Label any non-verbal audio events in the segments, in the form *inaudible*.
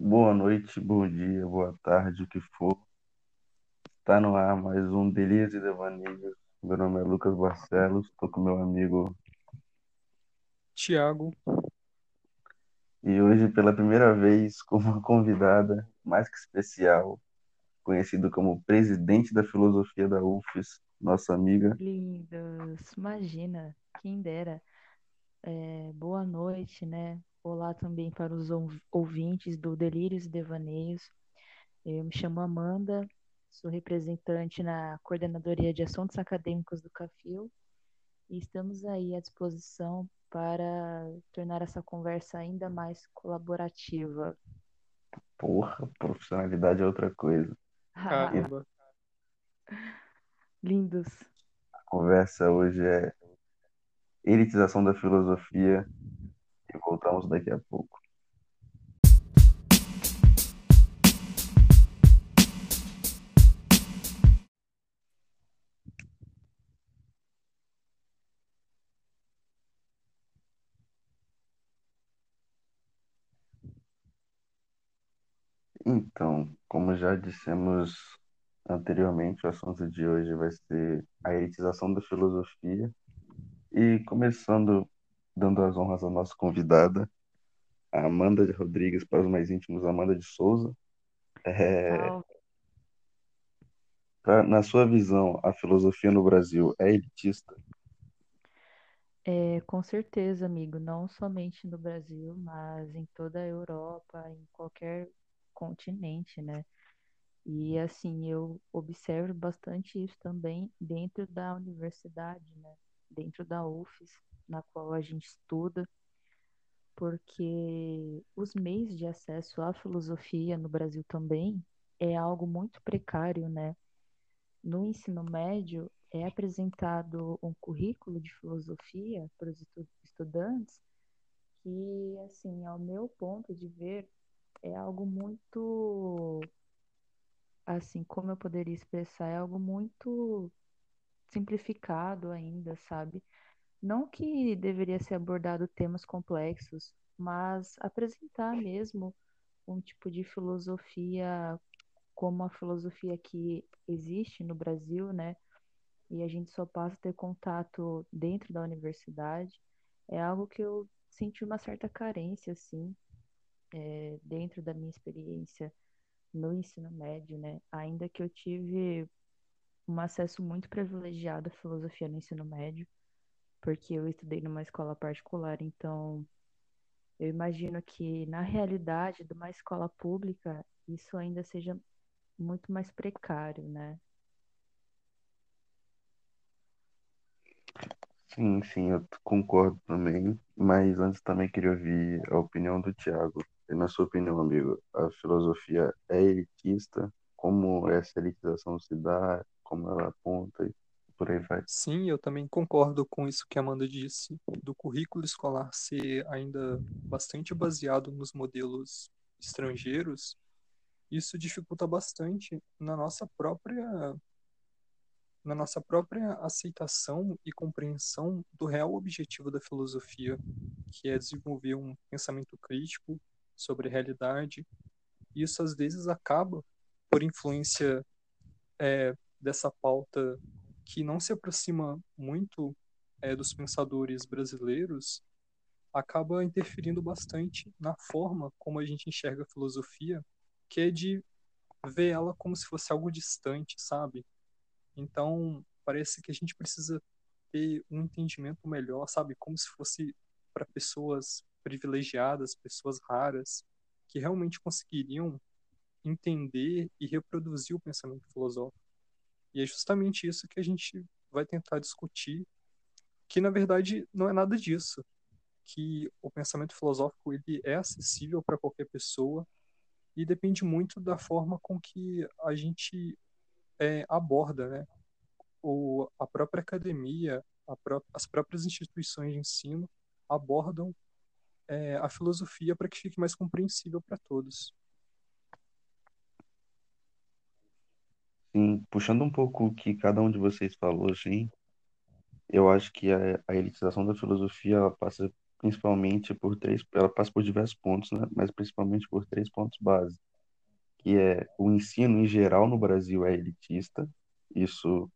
Boa noite, bom dia, boa tarde, o que for. Tá no ar mais um Delírios e Devaneios. Meu nome é Lucas Barcelos, estou com meu amigo Tiago, e hoje, pela primeira vez, com uma convidada mais que especial, conhecido como presidente da filosofia da UFES, nossa amiga. Lindos, imagina, quem dera. É, boa noite, né? Olá também para os ou- ouvintes do Delírios e Devaneios. Eu me chamo Amanda, sou representante na Coordenadoria de Assuntos Acadêmicos do CAFIL e estamos aí à disposição para tornar essa conversa ainda mais colaborativa. Porra, profissionalidade é outra coisa. caramba. *laughs* Lindos. A conversa hoje é elitização da filosofia e voltamos daqui a pouco. Então, como já dissemos anteriormente, o assunto de hoje vai ser a elitização da filosofia. E começando, dando as honras à nossa convidada, a Amanda de Rodrigues, para os mais íntimos, Amanda de Souza. É, pra- na sua visão, a filosofia no Brasil é elitista? É, com certeza, amigo, não somente no Brasil, mas em toda a Europa, em qualquer continente, né? E assim, eu observo bastante isso também dentro da universidade, né? Dentro da UFES, na qual a gente estuda, porque os meios de acesso à filosofia no Brasil também é algo muito precário, né? No ensino médio é apresentado um currículo de filosofia para os estu- estudantes que, assim, ao meu ponto de ver, é algo muito, assim, como eu poderia expressar, é algo muito simplificado ainda, sabe? Não que deveria ser abordado temas complexos, mas apresentar mesmo um tipo de filosofia como a filosofia que existe no Brasil, né? E a gente só passa a ter contato dentro da universidade, é algo que eu senti uma certa carência, assim, é, dentro da minha experiência no ensino médio, né? Ainda que eu tive um acesso muito privilegiado à filosofia no ensino médio, porque eu estudei numa escola particular, então eu imagino que na realidade de uma escola pública isso ainda seja muito mais precário, né? Sim, sim, eu concordo também, mas antes também queria ouvir a opinião do Tiago. E na sua opinião, amigo, a filosofia é elitista? Como essa elitização se dá? Como ela aponta por aí vai? Sim, eu também concordo com isso que a Amanda disse, do currículo escolar ser ainda bastante baseado nos modelos estrangeiros. Isso dificulta bastante na nossa própria na nossa própria aceitação e compreensão do real objetivo da filosofia, que é desenvolver um pensamento crítico sobre a realidade. Isso às vezes acaba por influência é, dessa pauta que não se aproxima muito é, dos pensadores brasileiros, acaba interferindo bastante na forma como a gente enxerga a filosofia, que é de ver ela como se fosse algo distante, sabe? Então, parece que a gente precisa ter um entendimento melhor, sabe? Como se fosse para pessoas privilegiadas, pessoas raras, que realmente conseguiriam entender e reproduzir o pensamento filosófico. E é justamente isso que a gente vai tentar discutir, que na verdade não é nada disso, que o pensamento filosófico ele é acessível para qualquer pessoa e depende muito da forma com que a gente é, aborda, né? O, a própria academia, a pró as próprias instituições de ensino abordam é, a filosofia para que fique mais compreensível para todos. Sim, puxando um pouco o que cada um de vocês falou, assim, eu acho que a, a elitização da filosofia ela passa principalmente por três, ela passa por diversos pontos, né? Mas principalmente por três pontos base, que é o ensino em geral no Brasil é elitista, isso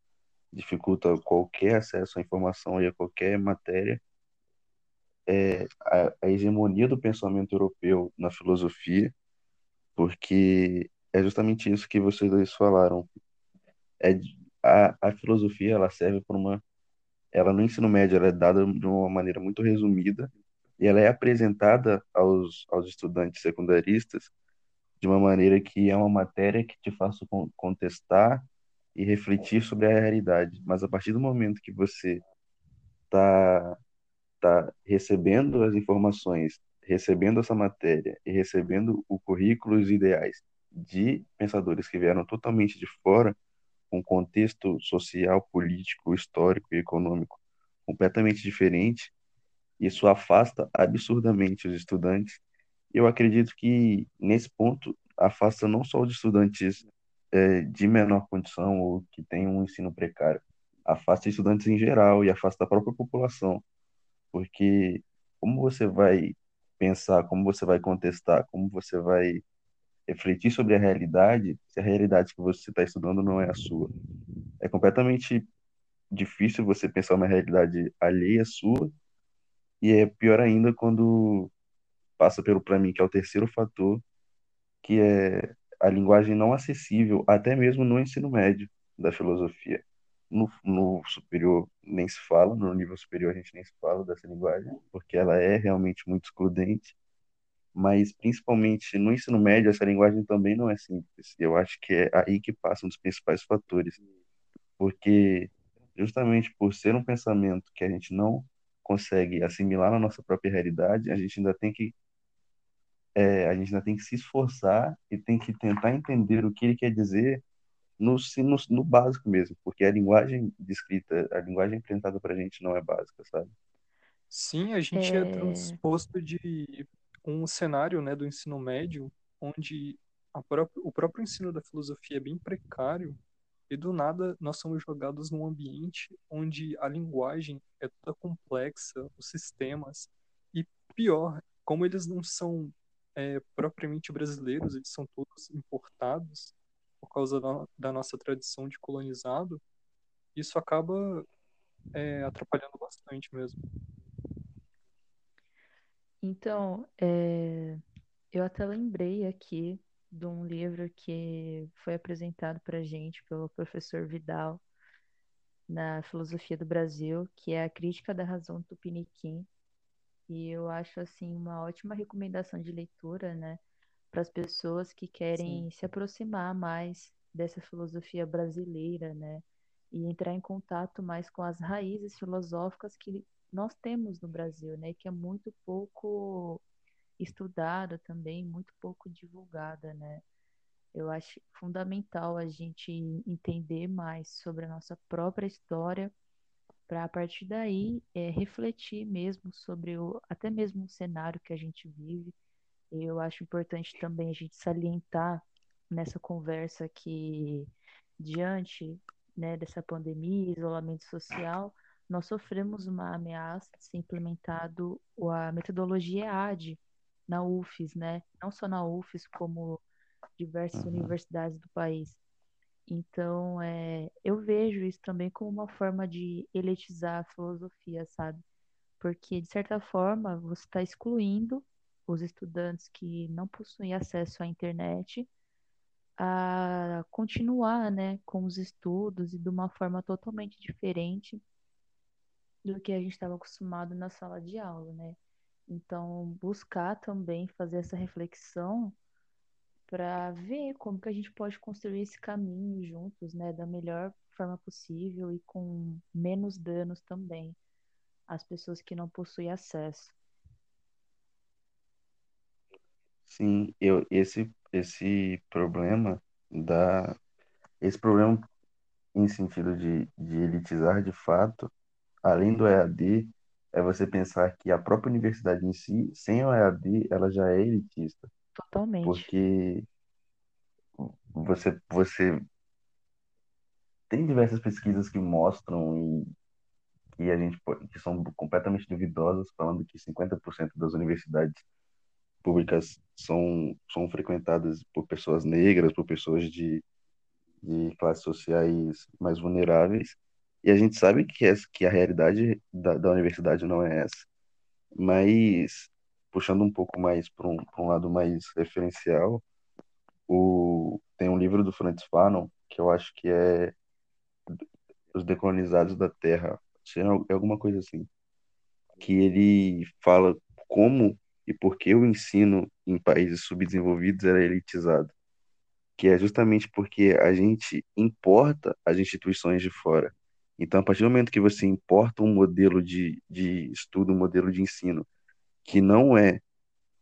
dificulta qualquer acesso à informação e a qualquer matéria. É a, a hegemonia do pensamento europeu na filosofia, porque é justamente isso que vocês dois falaram. É, a, a filosofia ela serve para uma ela no ensino médio ela é dada de uma maneira muito resumida e ela é apresentada aos, aos estudantes secundaristas de uma maneira que é uma matéria que te faça contestar e refletir sobre a realidade. Mas a partir do momento que você está tá recebendo as informações, recebendo essa matéria e recebendo o currículo e os ideais de pensadores que vieram totalmente de fora, um contexto social, político, histórico e econômico completamente diferente, isso afasta absurdamente os estudantes. Eu acredito que, nesse ponto, afasta não só os estudantes é, de menor condição ou que têm um ensino precário, afasta estudantes em geral e afasta a própria população, porque como você vai pensar, como você vai contestar, como você vai refletir sobre a realidade, se a realidade que você está estudando não é a sua. É completamente difícil você pensar uma realidade alheia à sua, e é pior ainda quando passa pelo para mim, que é o terceiro fator, que é a linguagem não acessível, até mesmo no ensino médio da filosofia. No, no superior nem se fala, no nível superior a gente nem se fala dessa linguagem, porque ela é realmente muito excludente mas principalmente no ensino médio essa linguagem também não é simples. Eu acho que é aí que passam os principais fatores, porque justamente por ser um pensamento que a gente não consegue assimilar na nossa própria realidade, a gente ainda tem que é, a gente ainda tem que se esforçar e tem que tentar entender o que ele quer dizer no, no, no básico mesmo, porque a linguagem descrita, a linguagem apresentada para a gente não é básica, sabe? Sim, a gente é, é transposto de um cenário né, do ensino médio onde o próprio ensino da filosofia é bem precário e do nada nós somos jogados num ambiente onde a linguagem é toda complexa, os sistemas e pior, como eles não são é, propriamente brasileiros, eles são todos importados por causa da, da nossa tradição de colonizado, isso acaba é, atrapalhando bastante mesmo. Então, é, eu até lembrei aqui de um livro que foi apresentado para gente pelo professor Vidal na Filosofia do Brasil, que é a Crítica da Razão Tupiniquim. E eu acho assim uma ótima recomendação de leitura, né, para as pessoas que querem Sim. se aproximar mais dessa filosofia brasileira, né, e entrar em contato mais com as raízes filosóficas que nós temos no Brasil, né, que é muito pouco estudada também, muito pouco divulgada, né? Eu acho fundamental a gente entender mais sobre a nossa própria história, para a partir daí é, refletir mesmo sobre o, até mesmo o cenário que a gente vive. Eu acho importante também a gente salientar nessa conversa que diante né, dessa pandemia, isolamento social, nós sofremos uma ameaça de ser implementado a metodologia EAD na UFES, né? Não só na UFES, como diversas uhum. universidades do país. Então, é, eu vejo isso também como uma forma de elitizar a filosofia, sabe? Porque, de certa forma, você está excluindo os estudantes que não possuem acesso à internet a continuar, né, com os estudos e de uma forma totalmente diferente do que a gente estava acostumado na sala de aula, né? Então, buscar também fazer essa reflexão para ver como que a gente pode construir esse caminho juntos, né, da melhor forma possível e com menos danos também às pessoas que não possuem acesso. Sim, eu esse esse problema da esse problema em sentido de, de elitizar de fato além do EAD, é você pensar que a própria universidade em si, sem o EAD, ela já é elitista. Totalmente. Porque você, você tem diversas pesquisas que mostram e que a gente pode- que são completamente duvidosas, falando que 50% das universidades públicas são são frequentadas por pessoas negras, por pessoas de, de classes sociais mais vulneráveis. E a gente sabe que, essa, que a realidade da, da universidade não é essa. Mas, puxando um pouco mais para um, um lado mais referencial, o, tem um livro do Francis Fanon, que eu acho que é Os Decolonizados da Terra, é é alguma coisa assim, que ele fala como e por que o ensino em países subdesenvolvidos era elitizado, que é justamente porque a gente importa as instituições de fora. Então, a partir do momento que você importa um modelo de, de estudo, um modelo de ensino que não é,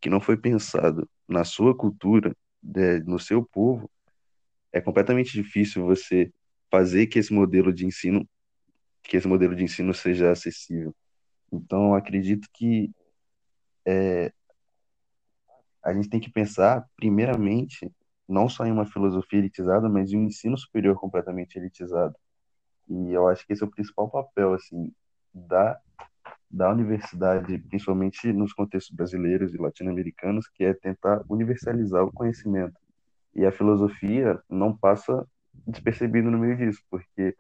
que não foi pensado na sua cultura, né, no seu povo, é completamente difícil você fazer que esse modelo de ensino, que esse modelo de ensino seja acessível. Então, acredito que a gente tem que pensar, primeiramente, não só em uma filosofia elitizada, mas em um ensino superior completamente elitizado. E eu acho que esse é o principal papel, assim, da, da universidade, principalmente nos contextos brasileiros e latino-americanos, que é tentar universalizar o conhecimento. E a filosofia não passa despercebido no meio disso, porque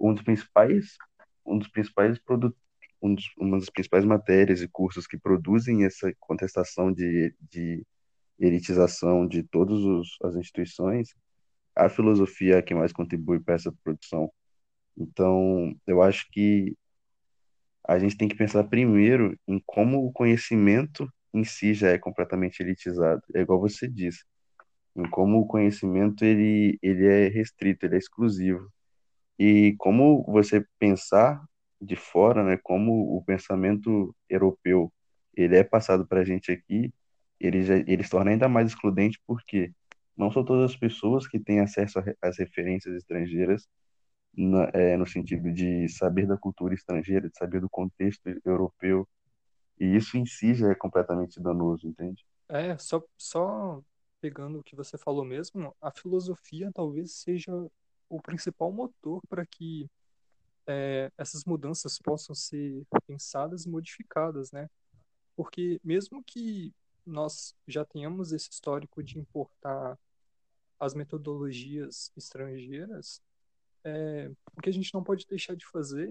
um dos principais, um dos principais produtos, um dos, uma das principais matérias e cursos que produzem essa contestação de, de elitização de todas as instituições, a filosofia é quem mais contribui para essa produção. Então, eu acho que a gente tem que pensar primeiro em como o conhecimento em si já é completamente elitizado. É igual você disse, em como o conhecimento ele, ele é restrito, ele é exclusivo. E como você pensar de fora, né, como o pensamento europeu, ele é passado para a gente aqui, ele já, ele se torna ainda mais excludente porque não são todas as pessoas que têm acesso às referências estrangeiras na, é, no sentido de saber da cultura estrangeira, de saber do contexto europeu, e isso em si já é completamente danoso, entende? É, só, só pegando o que você falou mesmo, a filosofia talvez seja o principal motor para que é, essas mudanças possam ser pensadas e modificadas, né? Porque mesmo que nós já tenhamos esse histórico de importar as metodologias estrangeiras, é, o que a gente não pode deixar de fazer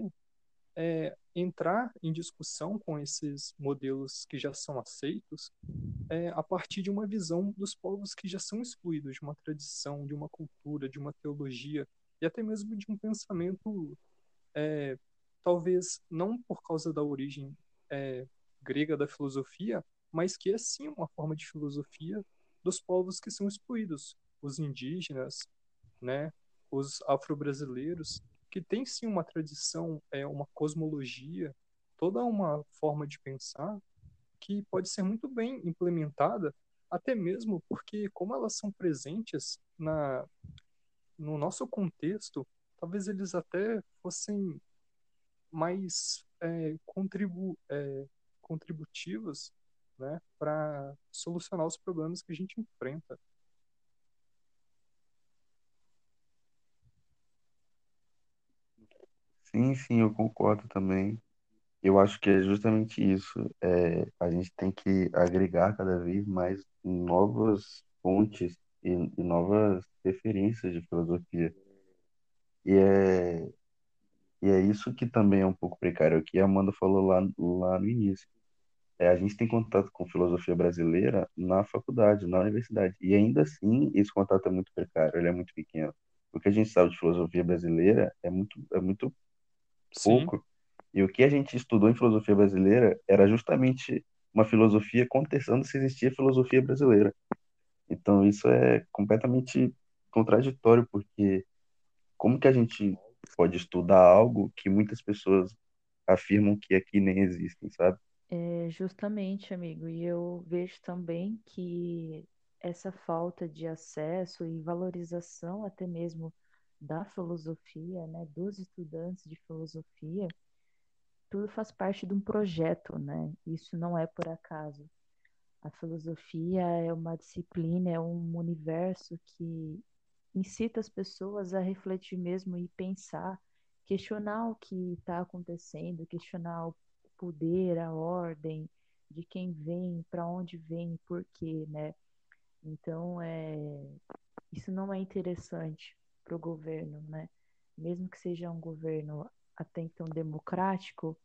é entrar em discussão com esses modelos que já são aceitos é, a partir de uma visão dos povos que já são excluídos de uma tradição, de uma cultura, de uma teologia e até mesmo de um pensamento, é, talvez não por causa da origem é, grega da filosofia, mas que é sim uma forma de filosofia dos povos que são excluídos, os indígenas, né, os afro-brasileiros, que têm sim uma tradição, é, uma cosmologia, toda uma forma de pensar que pode ser muito bem implementada, até mesmo porque, como elas são presentes na, no nosso contexto, talvez eles até fossem mais é, contribu, é, contributivos né, para solucionar os problemas que a gente enfrenta. Sim, sim, eu concordo também. Eu acho que é justamente isso. É, a gente tem que agregar cada vez mais novas fontes e, e novas referências de filosofia. E é, e é isso que também é um pouco precário, o que a Amanda falou lá, lá no início. É, a gente tem contato com filosofia brasileira na faculdade, na universidade. E ainda assim, esse contato é muito precário, ele é muito pequeno. O que a gente sabe de filosofia brasileira é muito, é muito Sim, pouco. E o que a gente estudou em filosofia brasileira era justamente uma filosofia contestando se existia filosofia brasileira. Então isso é completamente contraditório, porque como que a gente pode estudar algo que muitas pessoas afirmam que aqui nem existem, sabe? É, justamente, amigo, e eu vejo também que essa falta de acesso e valorização até mesmo da filosofia, né, dos estudantes de filosofia, tudo faz parte de um projeto, né? Isso não é por acaso. A filosofia é uma disciplina, é um universo que incita as pessoas a refletir mesmo e pensar questionar o que está acontecendo, questionar o poder, a ordem, de quem vem, para onde vem, por quê, né? Então, é, isso não é interessante para o governo, né? Mesmo que seja um governo até então democrático,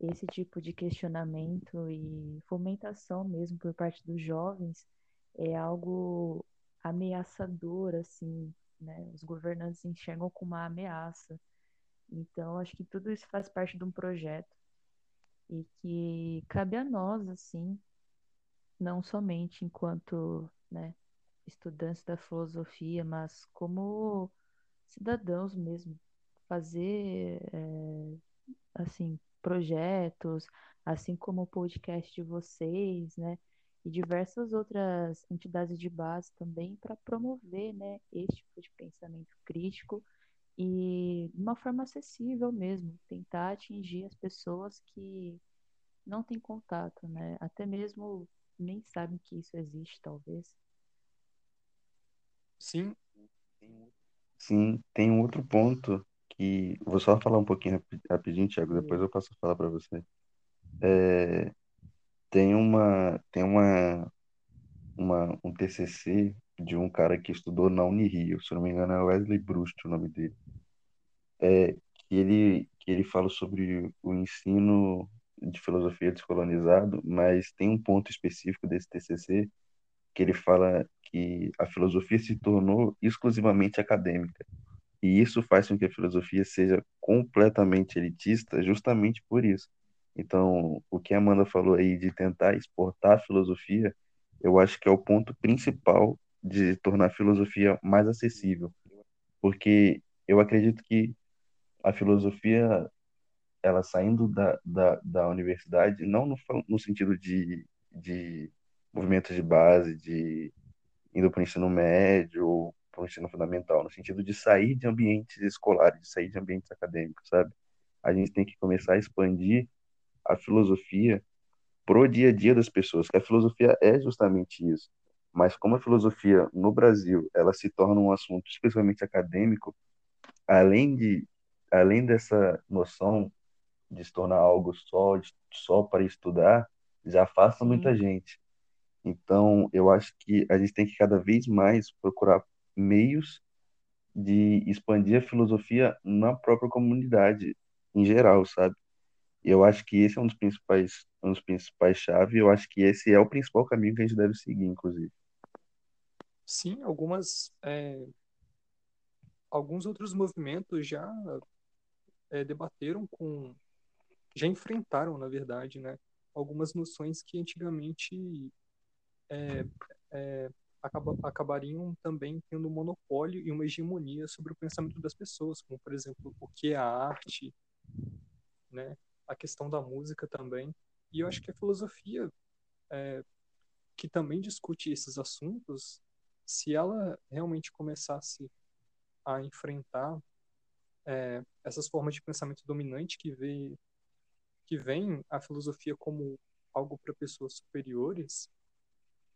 esse tipo de questionamento e fomentação mesmo por parte dos jovens é algo ameaçador, assim, né? Os governantes enxergam como uma ameaça. Então, acho que tudo isso faz parte de um projeto e que cabe a nós, assim, não somente enquanto né, estudantes da filosofia, mas como cidadãos mesmo, fazer é, assim projetos, assim como o podcast de vocês, né, e diversas outras entidades de base também para promover, né, esse tipo de pensamento crítico e de uma forma acessível mesmo, tentar atingir as pessoas que não têm contato, né, até mesmo nem sabem que isso existe, talvez. Sim. Sim, tem um outro ponto que vou só falar um pouquinho rapidinho, Thiago, depois eu passo a falar para você. É, tem uma tem uma, uma um TCC de um cara que estudou na Unirio, se não me engano é Wesley Brust o nome dele. É, que ele que ele fala sobre o ensino de filosofia descolonizado, mas tem um ponto específico desse TCC que ele fala que a filosofia se tornou exclusivamente acadêmica. E isso faz com que a filosofia seja completamente elitista justamente por isso. Então, o que a Amanda falou aí de tentar exportar a filosofia, eu acho que é o ponto principal de tornar a filosofia mais acessível. Porque eu acredito que a filosofia, ela saindo da, da, da universidade, não no, no sentido de, de movimentos de base, de indo para o ensino médio ou para o ensino fundamental, no sentido de sair de ambientes escolares, de sair de ambientes acadêmicos, sabe? A gente tem que começar a expandir a filosofia pro dia a dia das pessoas, que a filosofia é justamente isso. Mas como a filosofia no Brasil, ela se torna um assunto especialmente acadêmico, além de além dessa noção de se tornar algo só só para estudar, já afasta muita gente. Então, eu acho que a gente tem que cada vez mais procurar meios de expandir a filosofia na própria comunidade em geral, sabe? Eu acho que esse é um dos principais, um dos principais chaves, eu acho que esse é o principal caminho que a gente deve seguir, inclusive. Sim, algumas é, alguns outros movimentos já é, debateram com já enfrentaram, na verdade, né, algumas noções que antigamente é, é, acaba, acabariam também tendo um monopólio e uma hegemonia sobre o pensamento das pessoas, como, por exemplo, o que é a arte, né? a questão da música também. E eu acho que a filosofia, é, que também discute esses assuntos, se ela realmente começasse a enfrentar é, essas formas de pensamento dominante que vê que vem a filosofia como algo para pessoas superiores,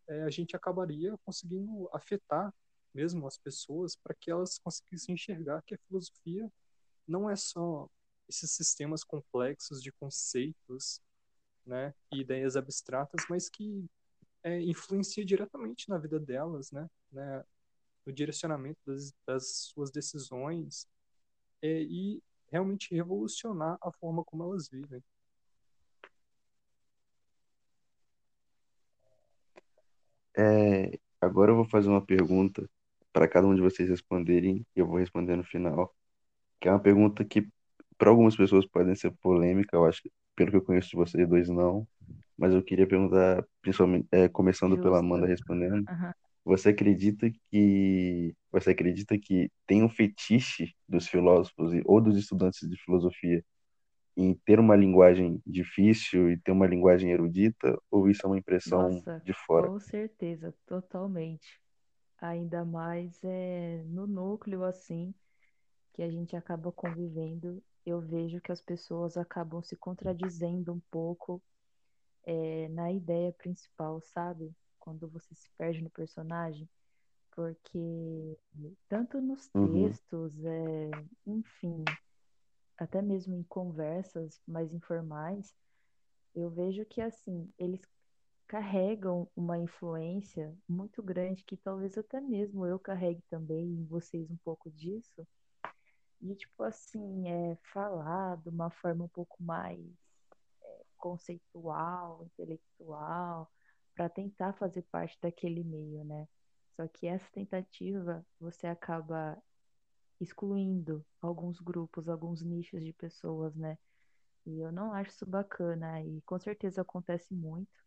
é, a gente acabaria conseguindo afetar mesmo as pessoas para que elas conseguissem enxergar que a filosofia não é só esses sistemas complexos de conceitos né, e ideias abstratas, mas que é, influencia diretamente na vida delas, né, né no direcionamento das, das suas decisões é, e realmente revolucionar a forma como elas vivem. É, agora eu vou fazer uma pergunta para cada um de vocês responderem e eu vou responder no final, que é uma pergunta que para algumas pessoas pode ser polêmica, eu acho que pelo que eu conheço de vocês dois não, mas eu queria perguntar, principalmente é, começando Justo. pela Amanda respondendo, uhum. você acredita que você acredita que tem um fetiche dos filósofos ou dos estudantes de filosofia em ter uma linguagem difícil e ter uma linguagem erudita, ou isso é uma impressão Nossa, de fora? Com certeza, totalmente. Ainda mais é, no núcleo assim que a gente acaba convivendo, eu vejo que as pessoas acabam se contradizendo um pouco é, na ideia principal, sabe? Quando você se perde no personagem, porque tanto nos uhum. textos, é, enfim, até mesmo em conversas mais informais, eu vejo que assim, eles carregam uma influência muito grande que talvez até mesmo eu carregue também em vocês um pouco disso. E tipo assim, é falar de uma forma um pouco mais é, conceitual, intelectual, para tentar fazer parte daquele meio, né? Só que essa tentativa você acaba excluindo alguns grupos, alguns nichos de pessoas, né? E eu não acho isso bacana e com certeza acontece muito.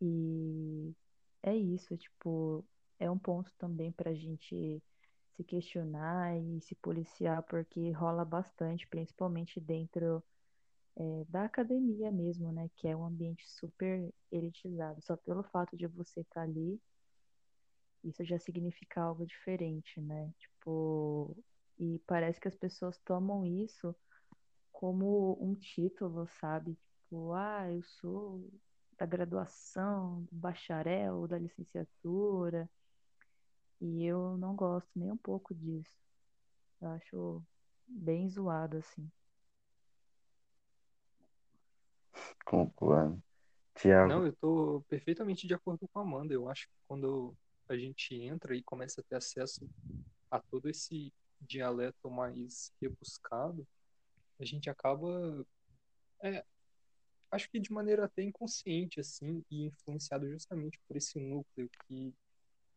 E é isso, tipo, é um ponto também para a gente se questionar e se policiar, porque rola bastante, principalmente dentro é, da academia mesmo, né? Que é um ambiente super elitizado. Só pelo fato de você estar tá ali, isso já significa algo diferente, né? Tipo, e parece que as pessoas tomam isso como um título, sabe? Tipo, ah, eu sou da graduação, do bacharel, da licenciatura. E eu não gosto nem um pouco disso. Eu acho bem zoado, assim. Concordo. Tiago. Não, eu tô perfeitamente de acordo com a Amanda. Eu acho que quando a gente entra e começa a ter acesso a todo esse dialeto mais rebuscado, a gente acaba, é, acho que de maneira até inconsciente, assim, e influenciado justamente por esse núcleo que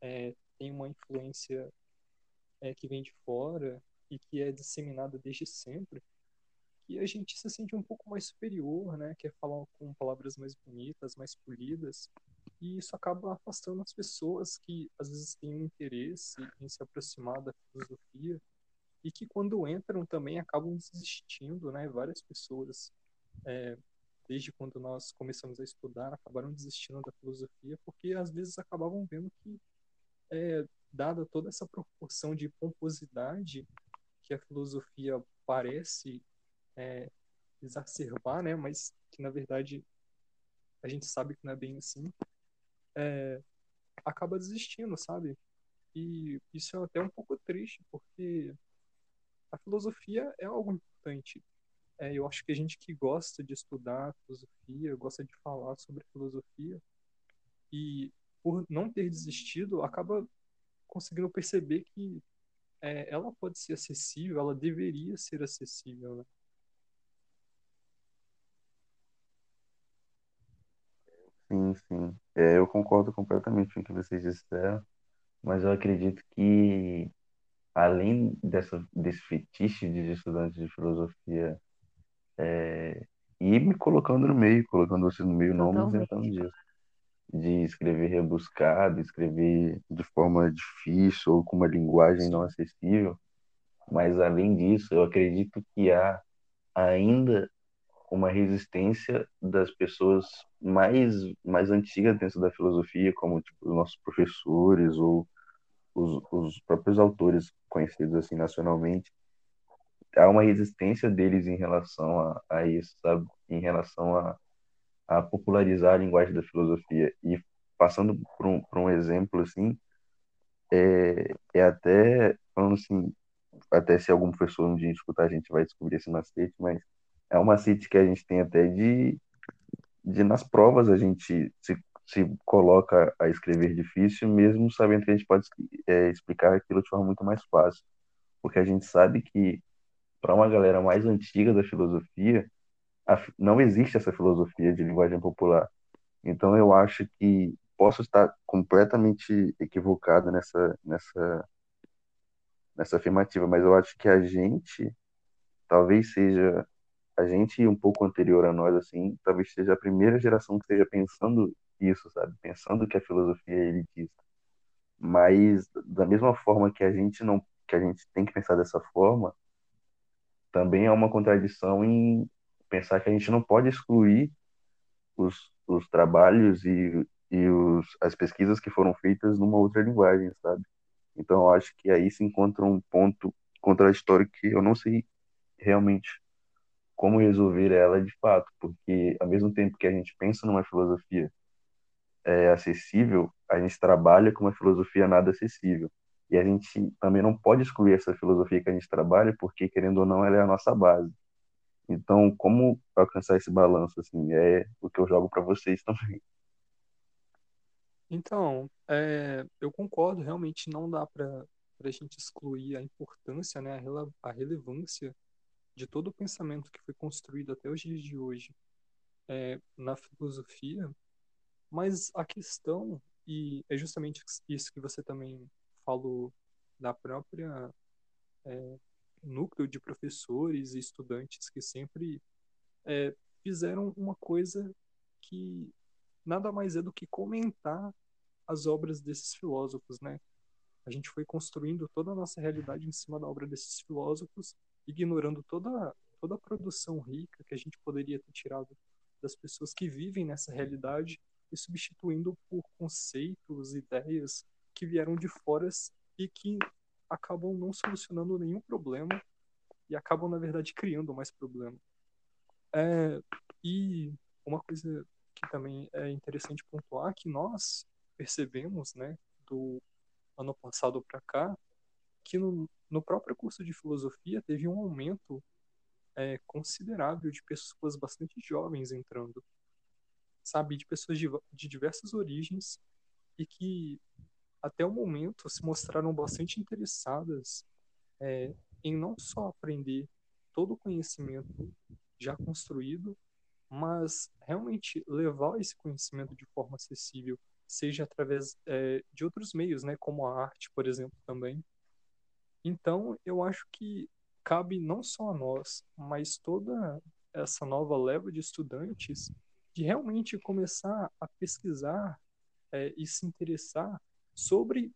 é, tem uma influência é, que vem de fora e que é disseminada desde sempre, que a gente se sente um pouco mais superior, né? Quer falar com palavras mais bonitas, mais polidas, e isso acaba afastando as pessoas que às vezes têm um interesse em se aproximar da filosofia e que quando entram também acabam desistindo, né? Várias pessoas, é, desde quando nós começamos a estudar, acabaram desistindo da filosofia porque às vezes acabavam vendo que, é, dada toda essa proporção de pomposidade que a filosofia parece é, exacerbar, né? Mas que na verdade a gente sabe que não é bem assim. É, acaba desistindo, sabe? E isso é até um pouco triste, porque a filosofia é algo importante. É, eu acho que a gente que gosta de estudar filosofia, gosta de falar sobre filosofia, e por não ter desistido, acaba conseguindo perceber que é, ela pode ser acessível, ela deveria ser acessível, né? Sim, sim. É, eu concordo completamente com o que vocês disseram, mas eu acredito que, além dessa, desse fetiche de estudantes de filosofia é, e me colocando no meio, colocando você no meio, não me isentando disso, de escrever rebuscado, escrever de forma difícil ou com uma linguagem não acessível, mas além disso, eu acredito que há ainda uma resistência das pessoas mais mais antigas dentro da filosofia, como tipo, os nossos professores ou os, os próprios autores conhecidos assim nacionalmente, há uma resistência deles em relação a, a isso, sabe? Em relação a, a popularizar a linguagem da filosofia. E passando por um, por um exemplo, assim, é, é até, falando assim, até se algum professor um dia escutar, a gente vai descobrir esse macete, mas é uma macete que a gente tem até de, de nas provas a gente se, se coloca a escrever difícil, mesmo sabendo que a gente pode é, explicar aquilo de forma muito mais fácil. Porque a gente sabe que para uma galera mais antiga da filosofia, a, não existe essa filosofia de linguagem popular. Então eu acho que posso estar completamente equivocado nessa nessa nessa afirmativa, mas eu acho que a gente talvez seja a gente um pouco anterior a nós assim, talvez seja a primeira geração que esteja pensando isso, sabe? Pensando que a filosofia é elitista. Mas da mesma forma que a gente não que a gente tem que pensar dessa forma, também é uma contradição em pensar que a gente não pode excluir os, os trabalhos e, e os, as pesquisas que foram feitas numa outra linguagem, sabe? Então, eu acho que aí se encontra um ponto contraditório que eu não sei realmente como resolver ela de fato, porque ao mesmo tempo que a gente pensa numa filosofia é, acessível, a gente trabalha com uma filosofia nada acessível. E a gente também não pode excluir essa filosofia que a gente trabalha, porque, querendo ou não, ela é a nossa base. Então, como alcançar esse balanço, assim, é o que eu jogo para vocês também. Então, é, eu concordo, realmente não dá para a gente excluir a importância, né, a, rele a relevância de todo o pensamento que foi construído até os dias de hoje é, na filosofia, mas a questão, e é justamente isso que você também falou da própria é, núcleo de professores e estudantes que sempre é, fizeram uma coisa que nada mais é do que comentar as obras desses filósofos, né? A gente foi construindo toda a nossa realidade em cima da obra desses filósofos, ignorando toda toda a produção rica que a gente poderia ter tirado das pessoas que vivem nessa realidade e substituindo por conceitos, ideias que vieram de fora e que acabam não solucionando nenhum problema e acabam, na verdade, criando mais problema. É, e uma coisa que também é interessante pontuar que nós percebemos, né, do ano passado para cá, que no, no próprio curso de filosofia teve um aumento é, considerável de pessoas bastante jovens entrando, sabe, de pessoas de, de diversas origens e que até o momento se mostraram bastante interessadas é, em não só aprender todo o conhecimento já construído, mas realmente levar esse conhecimento de forma acessível, seja através é, de outros meios, né, como a arte, por exemplo, também. Então, eu acho que cabe não só a nós, mas toda essa nova leva de estudantes de realmente começar a pesquisar é, e se interessar sobre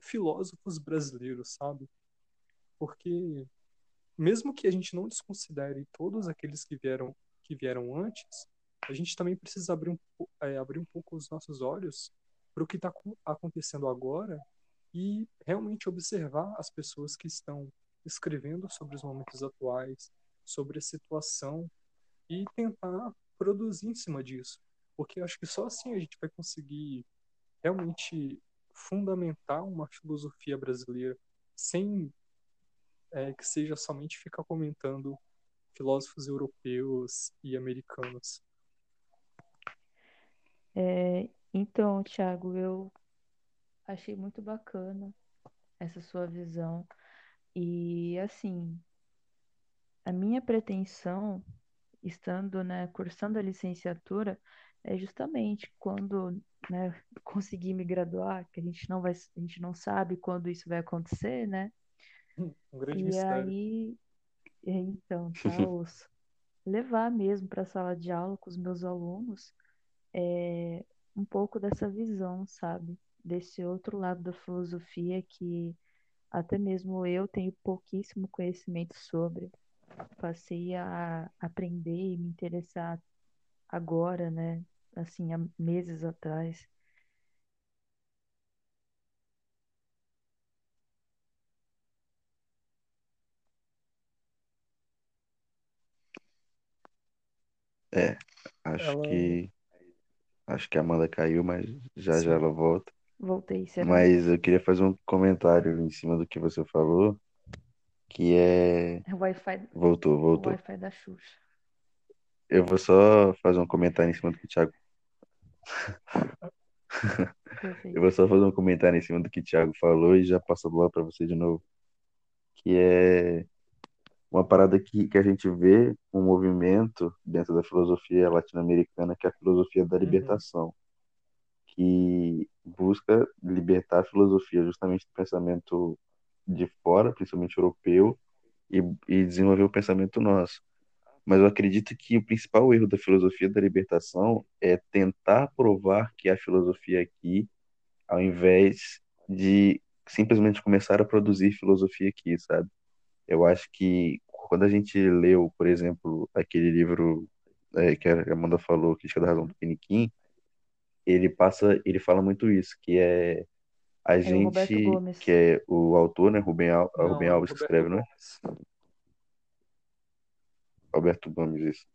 filósofos brasileiros, sabe? Porque mesmo que a gente não desconsidere todos aqueles que vieram que vieram antes, a gente também precisa abrir um, é, abrir um pouco os nossos olhos para o que está acontecendo agora e realmente observar as pessoas que estão escrevendo sobre os momentos atuais, sobre a situação e tentar produzir em cima disso. Porque acho que só assim a gente vai conseguir realmente fundamentar uma filosofia brasileira sem é, que seja somente ficar comentando filósofos europeus e americanos. É, então, Thiago, eu achei muito bacana essa sua visão e assim, a minha pretensão, estando, né, cursando a licenciatura, é justamente quando, né, *laughs* conseguir me graduar, que a gente não vai, a gente não sabe quando isso vai acontecer, né? *laughs* Um grande e mistério. aí, é, então, tá, *laughs* levar mesmo para a sala de aula com os meus alunos é, um pouco dessa visão, sabe? Desse outro lado da filosofia que até mesmo eu tenho pouquíssimo conhecimento sobre. Passei a aprender e me interessar agora, né? Assim, há meses atrás. É, acho Ela que acho que a Amanda caiu, mas já já sim. ela volta. Voltei, será? Mas eu queria fazer um comentário em cima do que você falou, que é É o Wi-Fi, voltou, o voltou. Wi-Fi da Xuxa. Eu vou só fazer um comentário em cima do que o Thiago, *laughs* eu vou só fazer um comentário em cima do que o Thiago falou e já passo a bola para você de novo, que é uma parada que, que a gente vê um movimento dentro da filosofia latino-americana, que é a filosofia da Uhum. libertação, que busca libertar a filosofia justamente do pensamento de fora, principalmente europeu, e, e desenvolver o pensamento nosso. Mas eu acredito que o principal erro da filosofia da libertação é tentar provar que a filosofia aqui, ao invés de simplesmente começar a produzir filosofia aqui, sabe? Eu acho que quando a gente leu, por exemplo, aquele livro é, que a Amanda falou, Crítica da Razão do Piniquim, ele passa, ele fala muito isso, que é a É gente, que é o autor, né, Rubem, Al, é o Não, Rubem Alves que Roberto escreve, não é? Gomes. Roberto Gomes, isso.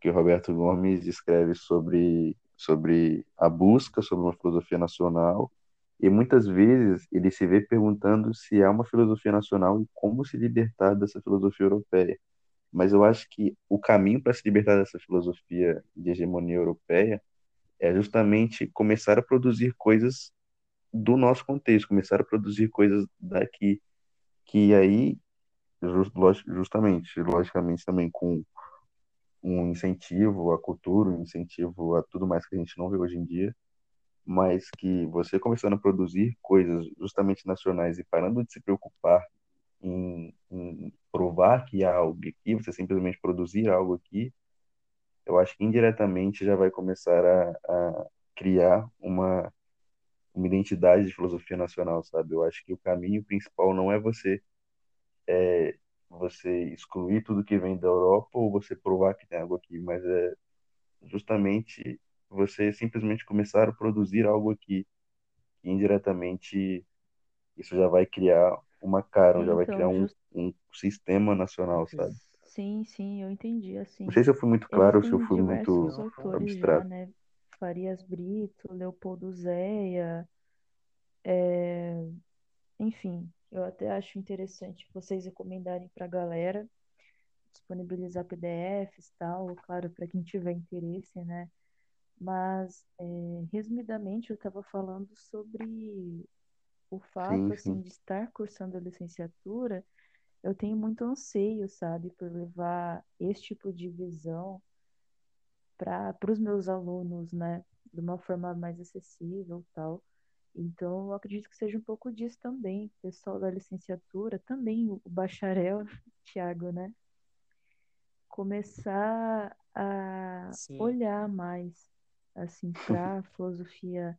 Que o Roberto Gomes escreve sobre, sobre a busca, sobre uma filosofia nacional E muitas vezes ele se vê perguntando se há uma filosofia nacional e como se libertar dessa filosofia europeia. Mas eu acho que o caminho para se libertar dessa filosofia de hegemonia europeia é justamente começar a produzir coisas do nosso contexto, começar a produzir coisas daqui, que aí, justamente, logicamente também com um incentivo à cultura, um incentivo a tudo mais que a gente não vê hoje em dia, mas que você começando a produzir coisas justamente nacionais e parando de se preocupar em, em provar que há algo aqui, você simplesmente produzir algo aqui, eu acho que indiretamente já vai começar a, a criar uma, uma identidade de filosofia nacional, sabe? Eu acho que o caminho principal não é você é, você excluir tudo que vem da Europa ou você provar que tem algo aqui, mas é justamente você simplesmente começar a produzir algo aqui, e indiretamente isso já vai criar uma cara, já vai Então, criar um, just... um sistema nacional, sabe? sim, sim, eu entendi, assim. Não sei se eu fui muito claro ou se eu fui muito autores já, abstrato. né? Farias Brito, Leopoldo Zéia, é, enfim, eu até acho interessante vocês recomendarem para a galera disponibilizar PDFs e tal, claro, para quem tiver interesse, né? Mas, é, resumidamente, eu estava falando sobre o fato, Sim, assim, sim, de estar cursando a licenciatura, eu tenho muito anseio, sabe, por levar esse tipo de visão para os meus alunos, né, de uma forma mais acessível, tal. Então, eu acredito que seja um pouco disso também, o pessoal da licenciatura, também o bacharel, *laughs* Tiago, né, começar a Sim. olhar mais, assim, *laughs* para a filosofia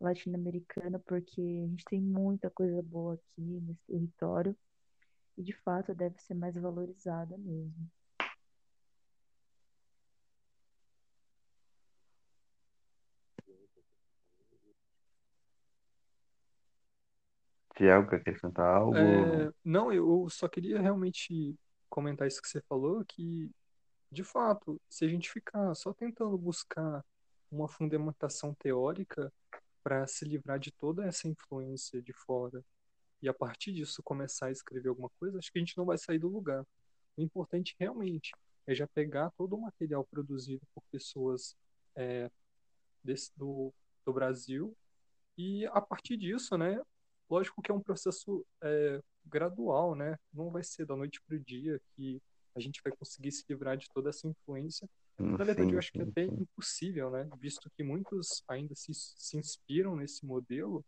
latino-americana, porque a gente tem muita coisa boa aqui nesse território e, de fato, deve ser mais valorizada mesmo. Tiago, quer acrescentar algo? É, não, eu só queria realmente comentar isso que você falou, que, de fato, se a gente ficar só tentando buscar uma fundamentação teórica para se livrar de toda essa influência de fora e a partir disso começar a escrever alguma coisa, acho que a gente não vai sair do lugar. O importante realmente é já pegar todo o material produzido por pessoas é, desse, do, do Brasil e a partir disso, né, lógico que é um processo é, gradual, né, não vai ser da noite para o dia que a gente vai conseguir se livrar de toda essa influência. Na verdade, eu acho que é até impossível, né, visto que muitos ainda se, se inspiram nesse modelo,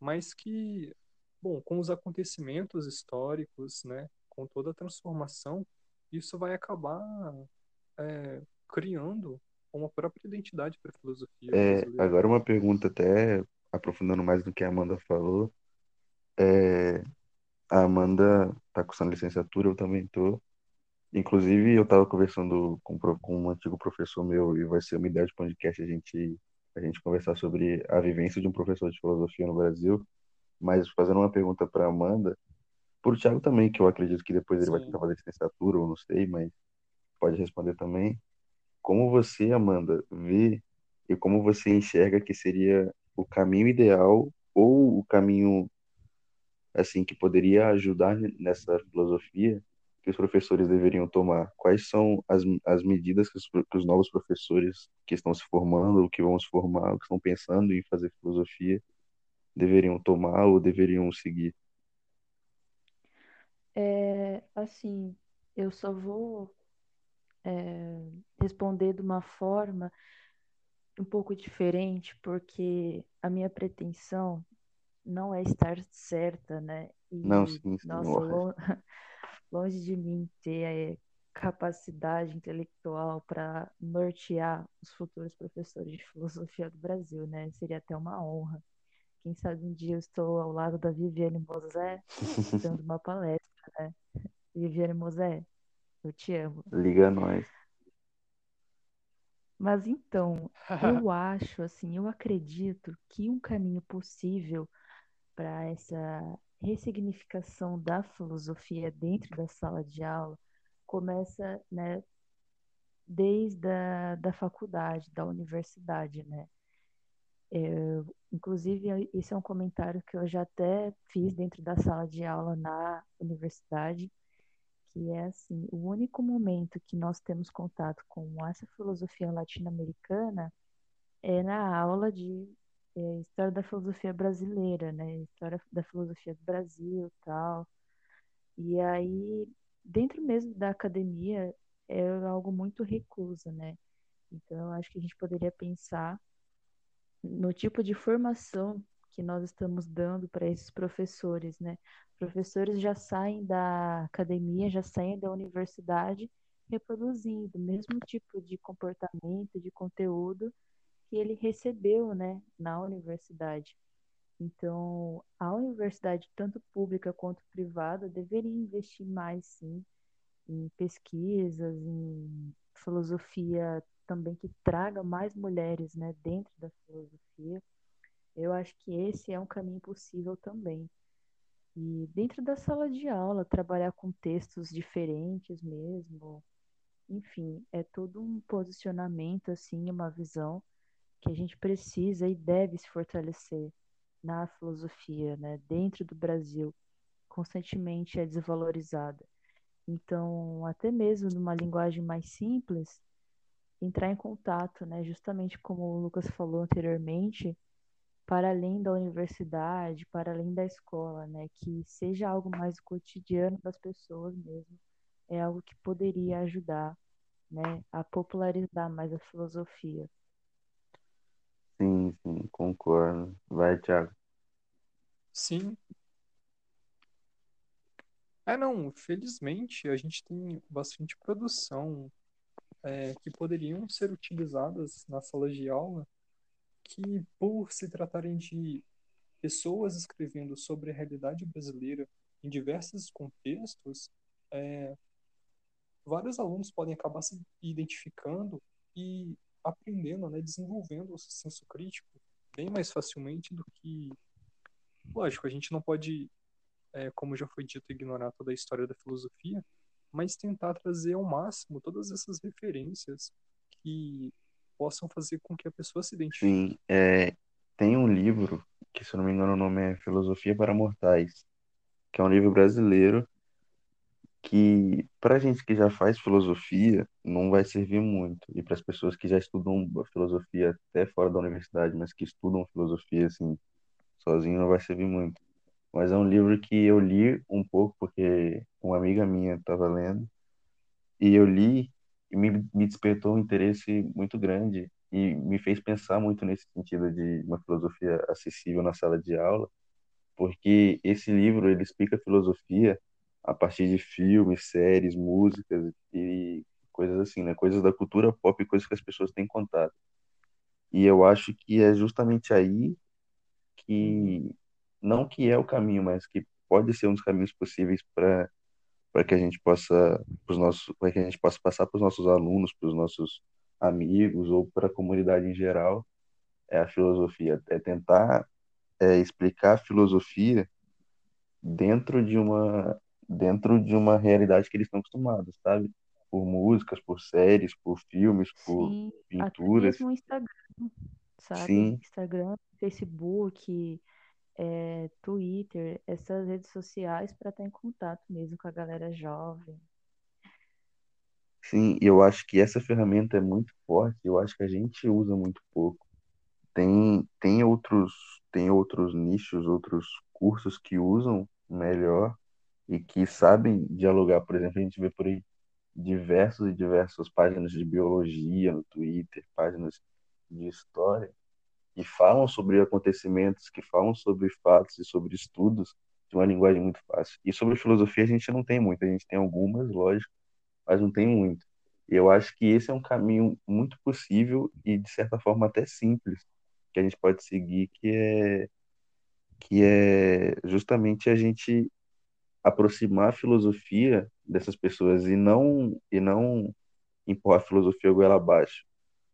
mas que, bom, com os acontecimentos históricos, né, com toda a transformação, isso vai acabar é, criando uma própria identidade para a filosofia É, agora uma pergunta até aprofundando mais no que a Amanda falou. É, a Amanda está cursando licenciatura, eu também estou. Inclusive, eu estava conversando com, com um antigo professor meu e vai ser uma ideia de podcast a gente, a gente conversar sobre a vivência de um professor de filosofia no Brasil. Mas fazendo uma pergunta para Amanda, para o Thiago também, que eu acredito que depois ele vai Sim. tentar fazer licenciatura, ou não sei, mas pode responder também. Como você, Amanda, vê e como você enxerga que seria o caminho ideal ou o caminho assim que poderia ajudar nessa filosofia que os professores deveriam tomar? Quais são as, as medidas que os, que os novos professores que estão se formando, ou que vão se formar, ou que estão pensando em fazer filosofia, deveriam tomar ou deveriam seguir? É, assim, eu só vou é, responder de uma forma um pouco diferente, porque a minha pretensão não é estar certa, né? Não, E, sim, nossa. Lo- longe de mim ter eh, capacidade intelectual para nortear os futuros professores de *laughs* filosofia do Brasil, né? Seria até uma honra. Quem sabe um dia eu estou ao lado da Viviane Mosé *laughs* dando uma palestra, né? Viviane Mosé, eu te amo. Liga nós. Mas então, *laughs* eu acho, assim, eu acredito que um caminho possível para essa ressignificação da filosofia dentro da sala de aula começa, né, desde a da faculdade, da universidade, né? É, inclusive, esse é um comentário que eu já até fiz dentro da sala de aula na universidade, que é assim, o único momento que nós temos contato com essa filosofia latino-americana é na aula de é, História da Filosofia Brasileira, né? História da Filosofia do Brasil tal. E aí, dentro mesmo da academia, é algo muito recluso, né? Então, eu acho que a gente poderia pensar no tipo de formação que nós estamos dando para esses professores, né? Professores já saem da academia, já saem da universidade reproduzindo o mesmo tipo de comportamento, de conteúdo que ele recebeu, né, na universidade. Então, a universidade, tanto pública quanto privada, deveria investir mais, sim, em pesquisas, em filosofia também que traga mais mulheres, né, dentro da filosofia. Eu acho que esse é um caminho possível também. E dentro da sala de aula, trabalhar com textos diferentes mesmo. Enfim, é todo um posicionamento, assim, uma visão que a gente precisa e deve se fortalecer na filosofia, né? Dentro do Brasil, constantemente é desvalorizada. Então, até mesmo numa linguagem mais simples, entrar em contato, né? Justamente como o Lucas falou anteriormente, para além da universidade, para além da escola, né? Que seja algo mais cotidiano das pessoas mesmo. É algo que poderia ajudar, né? A popularizar mais a filosofia. Sim, sim, concordo. Vai, Thiago. Sim. É, não, felizmente a gente tem bastante produção é, que poderiam ser utilizadas na sala de aula, que por se tratarem de pessoas escrevendo sobre a realidade brasileira em diversos contextos, é, vários alunos podem acabar se identificando e aprendendo, né, desenvolvendo o senso crítico bem mais facilmente do que. Lógico, a gente não pode, é, como já foi dito, ignorar toda a história da filosofia, mas tentar trazer ao máximo todas essas referências que possam fazer com que a pessoa se identifique. Sim, é, tem um livro, que se eu não me engano o nome é Filosofia para Mortais, que é um livro brasileiro que para gente que já faz filosofia não vai servir muito e para as pessoas que já estudam filosofia até fora da universidade, mas que estudam filosofia assim sozinho não vai servir muito. Mas é um livro que eu li um pouco porque uma amiga minha estava lendo e eu li e me, me despertou um interesse muito grande e me fez pensar muito nesse sentido de uma filosofia acessível na sala de aula, porque esse livro ele explica filosofia a partir de filmes, séries, músicas e coisas assim, né? Coisas da cultura pop, coisas que as pessoas têm contato. E eu acho que é justamente aí que não que é o caminho, mas que pode ser um dos caminhos possíveis para para que a gente possa os nossos para que a gente possa passar para os nossos alunos, para os nossos amigos ou para a comunidade em geral é a filosofia, é tentar é, explicar a filosofia dentro de uma dentro de uma realidade que eles estão acostumados, sabe? Por músicas, por séries, por filmes, por Sim, pinturas. até mesmo Instagram, sabe? Sim, Instagram, Facebook, é, Twitter, essas redes sociais para estar em contato mesmo com a galera jovem. sim, eu acho que essa ferramenta é muito forte, eu acho que a gente usa muito pouco. Tem, tem outros, tem outros nichos, outros cursos que usam melhor e que sabem dialogar. Por exemplo, a gente vê por aí diversos e diversas páginas de biologia no Twitter, páginas de história, que falam sobre acontecimentos, que falam sobre fatos e sobre estudos de uma linguagem muito fácil. E sobre filosofia a gente não tem muito, a gente tem algumas, lógico, mas não tem muito. Eu acho que esse é um caminho muito possível e, de certa forma, até simples, que a gente pode seguir, que é, que é justamente a gente aproximar a filosofia dessas pessoas e não e não empurrar a filosofia goela abaixo.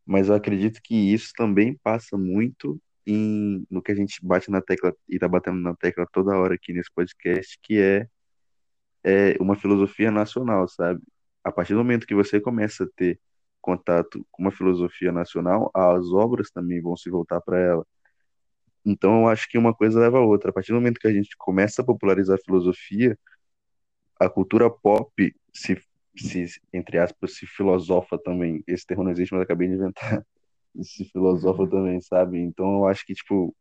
Mas eu acredito que isso também passa muito em, no que a gente bate na tecla e está batendo na tecla toda hora aqui nesse podcast, que é, é uma filosofia nacional, sabe? A partir do momento que você começa a ter contato com uma filosofia nacional, as obras também vão se voltar para ela. Então eu acho que uma coisa leva a outra. A partir do momento que a gente começa a popularizar a filosofia, a cultura pop se, se entre aspas, se filosofa também. Esse termo não existe, mas eu acabei de inventar. *laughs* Se filosofa também, sabe? Então eu acho que, tipo,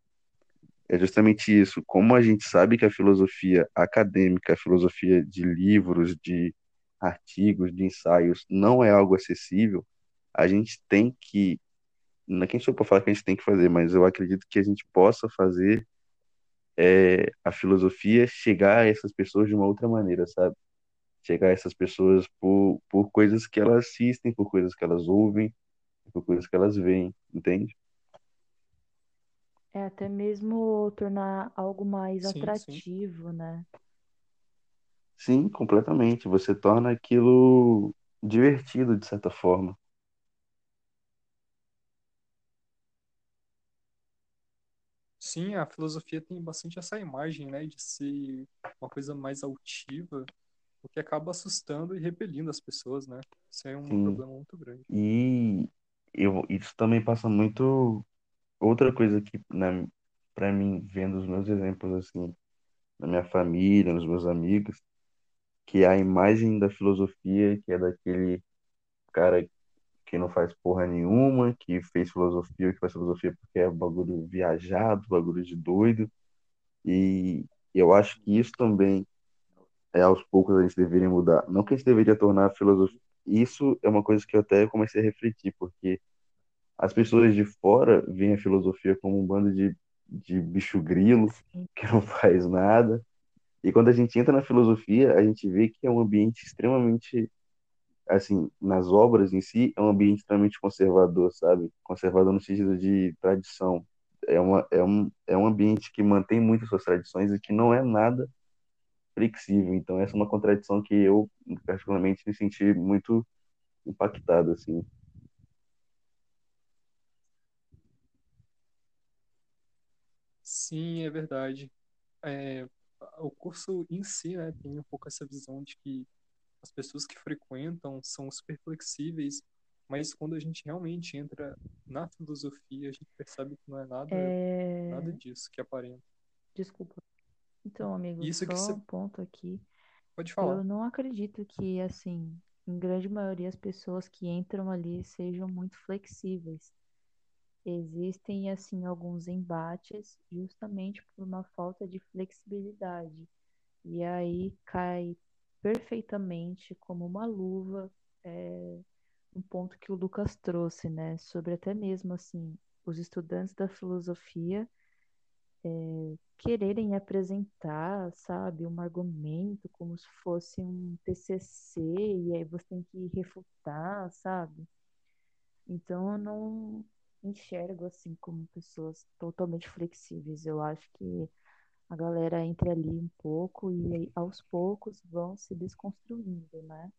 é justamente isso. Como a gente sabe que a filosofia acadêmica, a filosofia de livros, de artigos, de ensaios, não é algo acessível, a gente tem que. Não é quem sou para falar que a gente tem que fazer, mas eu acredito que a gente possa fazer é, a filosofia chegar a essas pessoas de uma outra maneira, sabe? Chegar a essas pessoas por, por coisas que elas assistem, por coisas que elas ouvem, por coisas que elas veem, entende? É até mesmo tornar algo mais Sim, sim. atrativo, né? Sim, completamente. Você torna aquilo divertido, de certa forma. Sim, a filosofia tem bastante essa imagem, né, de ser uma coisa mais altiva, o que acaba assustando e repelindo as pessoas, né? Isso é um Sim. problema muito grande. E eu, isso também passa muito. Outra coisa que, na, pra mim, vendo os meus exemplos, assim, na minha família, nos meus amigos, que é a imagem da filosofia, que é daquele cara que não faz porra nenhuma, que fez filosofia, que faz filosofia porque é bagulho viajado, bagulho de doido. E eu acho que isso também é aos poucos a gente deveria mudar. Não que a gente deveria tornar a filosofia. Isso é uma coisa que eu até comecei a refletir, porque as pessoas de fora veem a filosofia como um bando de, de bicho grilo que não *laughs* faz nada. E quando a gente entra na filosofia, a gente vê que é um ambiente extremamente assim, nas obras em si, é um ambiente extremamente conservador, sabe? Conservador no sentido de tradição. É, uma, é, um, é um ambiente que mantém muito suas tradições e que não é nada flexível. Então, essa é uma contradição que eu, particularmente, me senti muito impactado, assim. Sim, é verdade. É, o curso em si, né, tem um pouco essa visão de que as pessoas que frequentam são super flexíveis, mas quando a gente realmente entra na filosofia, a gente percebe que não é nada, nada É... disso que aparenta. Desculpa. Então, amigo, Isso que só você um ponto aqui. pode Eu falar. não acredito que, assim, em grande maioria as pessoas que entram ali sejam muito flexíveis. Existem, assim, alguns embates justamente por uma falta de flexibilidade. E aí cai perfeitamente como uma luva é, um ponto que o Lucas trouxe, né? Sobre até mesmo, assim, os estudantes da filosofia é, quererem apresentar, sabe, um argumento como se fosse um TCC e aí você tem que refutar, sabe? Então eu não enxergo assim como pessoas totalmente flexíveis. Eu acho que a galera entra ali um pouco e aí, aos poucos vão se desconstruindo, né?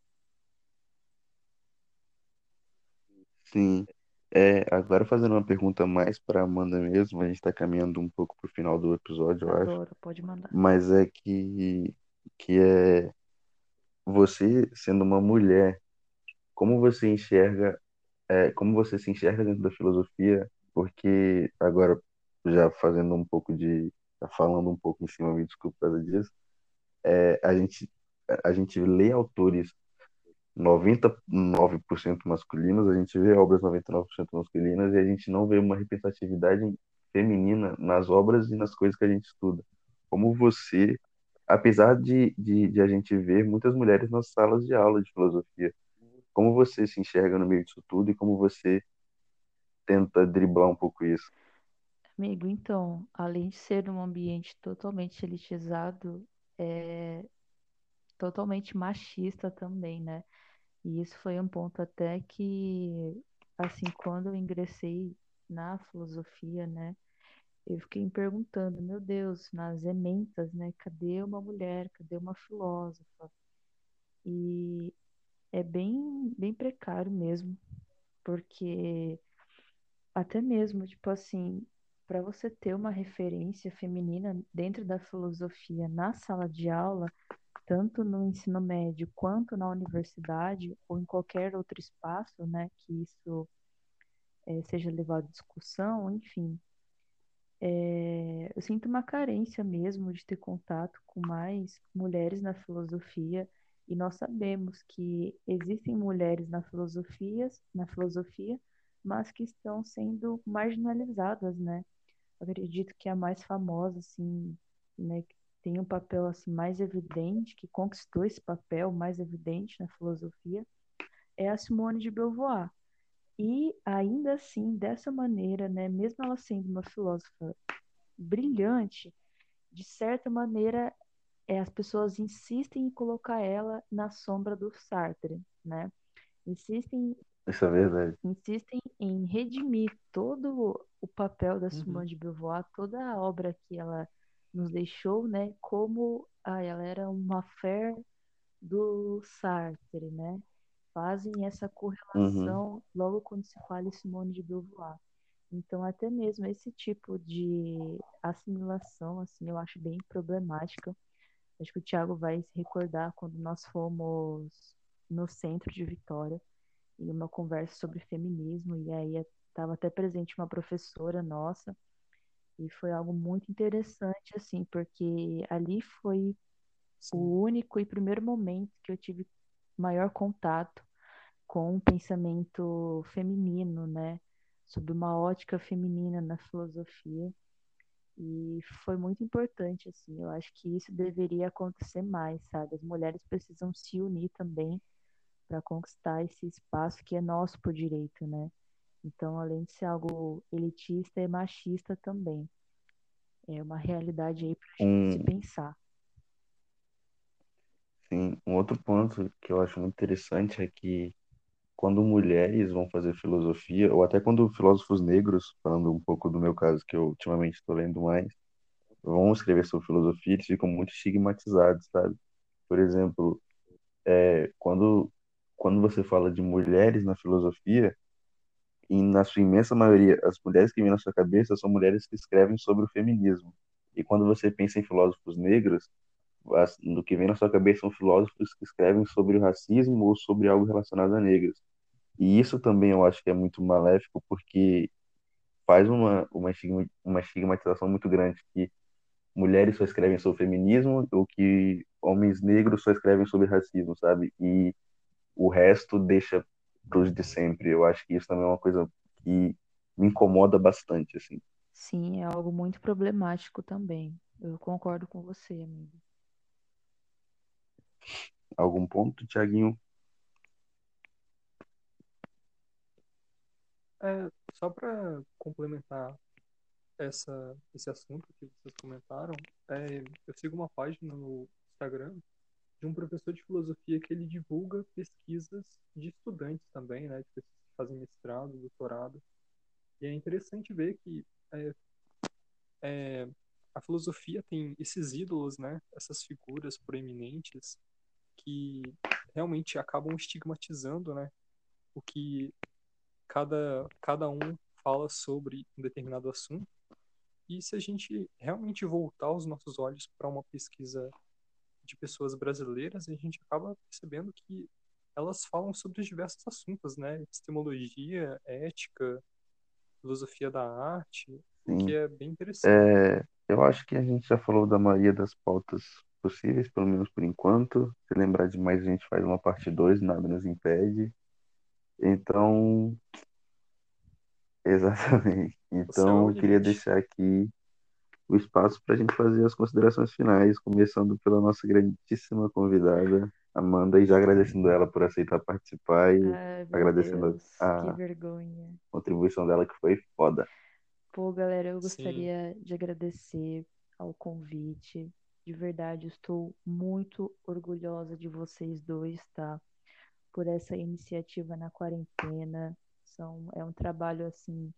Sim. É, agora fazendo uma pergunta mais para Amanda mesmo, a gente está caminhando um pouco para o final do episódio, eu acho, Adoro, pode mandar. mas é que, que é você sendo uma mulher, como você enxerga, é, como você se enxerga dentro da filosofia? Porque agora já fazendo um pouco de, já falando um pouco em cima, me desculpe por causa disso, é, a gente a gente lê autores 99% masculinos, a gente vê obras 99% masculinas e a gente não vê uma representatividade feminina nas obras e nas coisas que a gente estuda. Como você, apesar de, de, de a gente ver muitas mulheres nas salas de aula de filosofia, como você se enxerga no meio disso tudo e como você tenta driblar um pouco isso? Amigo, então, além de ser um ambiente totalmente elitizado, é totalmente machista também, né? E isso foi um ponto até que, assim, quando eu ingressei na filosofia, né, eu fiquei me perguntando, meu Deus, nas ementas, né, cadê uma mulher, cadê uma filósofa? E é bem, bem precário mesmo, porque até mesmo, tipo assim, para você ter uma referência feminina dentro da filosofia na sala de aula, tanto no ensino médio quanto na universidade ou em qualquer outro espaço, né, que isso eh, seja levado à discussão, enfim, é, eu sinto uma carência mesmo de ter contato com mais mulheres na filosofia, e nós sabemos que existem mulheres na filosofia, na filosofia, mas que estão sendo marginalizadas, né? Acredito que a mais famosa, assim, né, que tem um papel assim mais evidente, que conquistou esse papel mais evidente na filosofia, é a Simone de Beauvoir. E ainda assim, dessa maneira, né, mesmo ela sendo uma filósofa brilhante, de certa maneira, é, as pessoas insistem em colocar ela na sombra do Sartre, né? Insistem, Isso é verdade. insistem em redimir todo o papel da Uhum. Simone de Beauvoir, toda a obra que ela nos deixou, né? Como ah, ela era uma fé do Sartre, né? Fazem essa Uhum. correlação logo quando se fala em Simone de Beauvoir. Então, até mesmo esse tipo de assimilação, assim, eu acho bem problemática. Acho que o Thiago vai se recordar quando nós fomos no centro de Vitória, em uma conversa sobre feminismo, e aí estava até presente uma professora nossa, e foi algo muito interessante, assim, porque ali foi Sim. o único e primeiro momento que eu tive maior contato com o pensamento feminino, né? Sobre uma ótica feminina na filosofia. E foi muito importante, assim. Eu acho que isso deveria acontecer mais, sabe? As mulheres precisam se unir também para conquistar esse espaço que é nosso por direito, né? Então, além de ser algo elitista, é machista também. É uma realidade aí para gente se Um, pensar. sim, um outro ponto que eu acho muito interessante é que quando mulheres vão fazer filosofia, ou até quando filósofos negros, falando um pouco do meu caso, que eu ultimamente estou lendo mais, vão escrever sobre filosofia, eles ficam muito estigmatizados, sabe? Por exemplo, é, quando, quando você fala de mulheres na filosofia, e na sua imensa maioria, as mulheres que vêm na sua cabeça são mulheres que escrevem sobre o feminismo. E quando você pensa em filósofos negros, as- no que vem na sua cabeça são filósofos que escrevem sobre o racismo ou sobre algo relacionado a negros. E isso também eu acho que é muito maléfico, porque faz uma, uma, estigma- uma estigmatização muito grande, que mulheres só escrevem sobre feminismo, ou que homens negros só escrevem sobre racismo, sabe? E o resto deixa pros de sempre. Eu acho que isso também é uma coisa que me incomoda bastante, assim. Sim, é algo muito problemático também. Eu concordo com você, amigo. Algum ponto, Tiaguinho? É, só para complementar essa, esse assunto que vocês comentaram, é, eu sigo uma página no Instagram de um professor de filosofia que ele divulga pesquisas de estudantes também, né, de pessoas que fazem mestrado, doutorado. E é interessante ver que é, é, a filosofia tem esses ídolos, né, essas figuras proeminentes que realmente acabam estigmatizando, né, o que cada, cada um fala sobre um determinado assunto. E se a gente realmente voltar os nossos olhos para uma pesquisa de pessoas brasileiras, a gente acaba percebendo que elas falam sobre diversos assuntos, né? Epistemologia, ética, filosofia da arte, o que Sim. é bem interessante. É, eu acho que a gente já falou da maioria das pautas possíveis, pelo menos por enquanto. Se lembrar de mais, a gente faz uma parte 2, nada nos impede. Então, *laughs* exatamente. É Então, eu queria deixar aqui o espaço para a gente fazer as considerações finais, começando pela nossa grandíssima convidada, Amanda, e já agradecendo ela por aceitar participar e Ai, agradecendo Deus, a vergonha. contribuição dela, que foi foda. Pô, galera, eu Sim, gostaria de agradecer ao convite. De verdade, estou muito orgulhosa de vocês dois, tá? Por essa iniciativa na quarentena. São, é um trabalho, assim,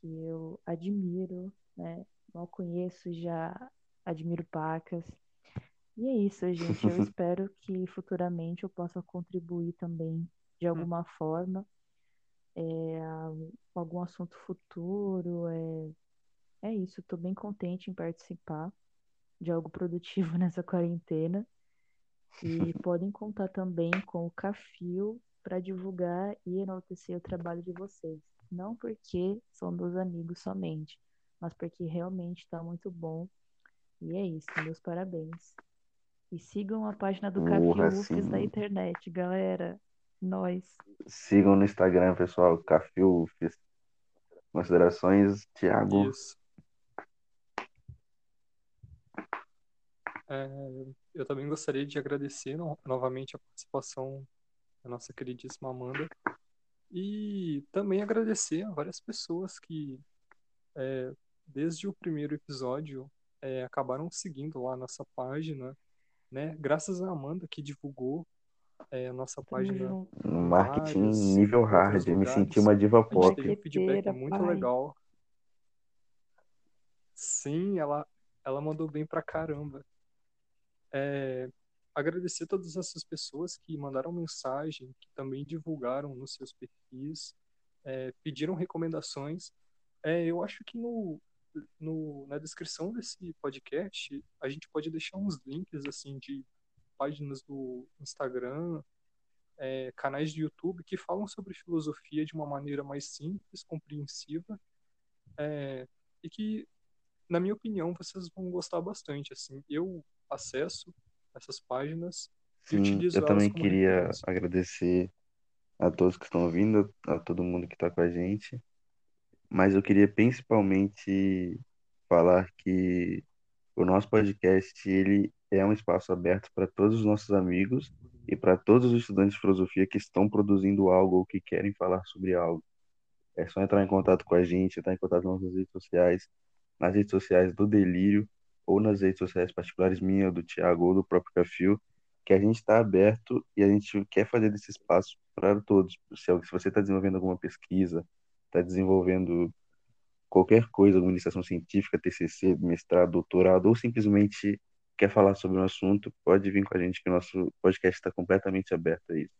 que eu admiro, né? Mal conheço, já admiro pacas. E é isso, gente. Eu *laughs* espero que futuramente eu possa contribuir também de Hum, alguma forma, é, com algum assunto futuro. É, é isso, estou bem contente em participar de algo produtivo *laughs* nessa quarentena. E *laughs* podem contar também com o Cafio para divulgar e enaltecer o trabalho de vocês. Não porque são dos amigos somente, mas porque realmente está muito bom. E é isso, meus parabéns. E sigam a página do Porra, da sim. internet, galera. Nós. Sigam no Instagram, pessoal. Cafufes. Considerações, Thiago. Isso. É, eu também gostaria de agradecer no- novamente a participação da nossa queridíssima Amanda e também agradecer a várias pessoas que, é, desde o primeiro episódio, é, acabaram seguindo lá a nossa página, né? Graças à Amanda que divulgou é, a nossa página Marketing vários nível hard. Me senti uma diva A gente pop. teve um feedback muito pai. legal. Sim, ela, ela mandou bem pra caramba. É, agradecer todas essas pessoas que mandaram mensagem, que também divulgaram nos seus perfis, é, pediram recomendações. É, eu acho que no, no, na descrição desse podcast a gente pode deixar uns links assim de páginas do Instagram, é, canais de YouTube que falam sobre filosofia de uma maneira mais simples, compreensiva, é, e que, na minha opinião, vocês vão gostar bastante. Assim, eu acesso essas páginas e Sim, utilizo eu também queria agradecer a todos que estão ouvindo, a todo mundo que está com a gente. Mas eu queria principalmente falar que o nosso podcast ele é um espaço aberto para todos os nossos amigos e para todos os estudantes de filosofia que estão produzindo algo ou que querem falar sobre algo. É só entrar em contato com a gente, entrar em contato nas nossas redes sociais, nas redes sociais do Delírio ou nas redes sociais particulares minha, do Thiago ou do próprio Cafio, que a gente está aberto e a gente quer fazer desse espaço para todos. Se se você está desenvolvendo alguma pesquisa, está desenvolvendo qualquer coisa, alguma iniciação científica, TCC, mestrado, doutorado, ou simplesmente quer falar sobre um assunto, pode vir com a gente que o nosso podcast está completamente aberto a isso.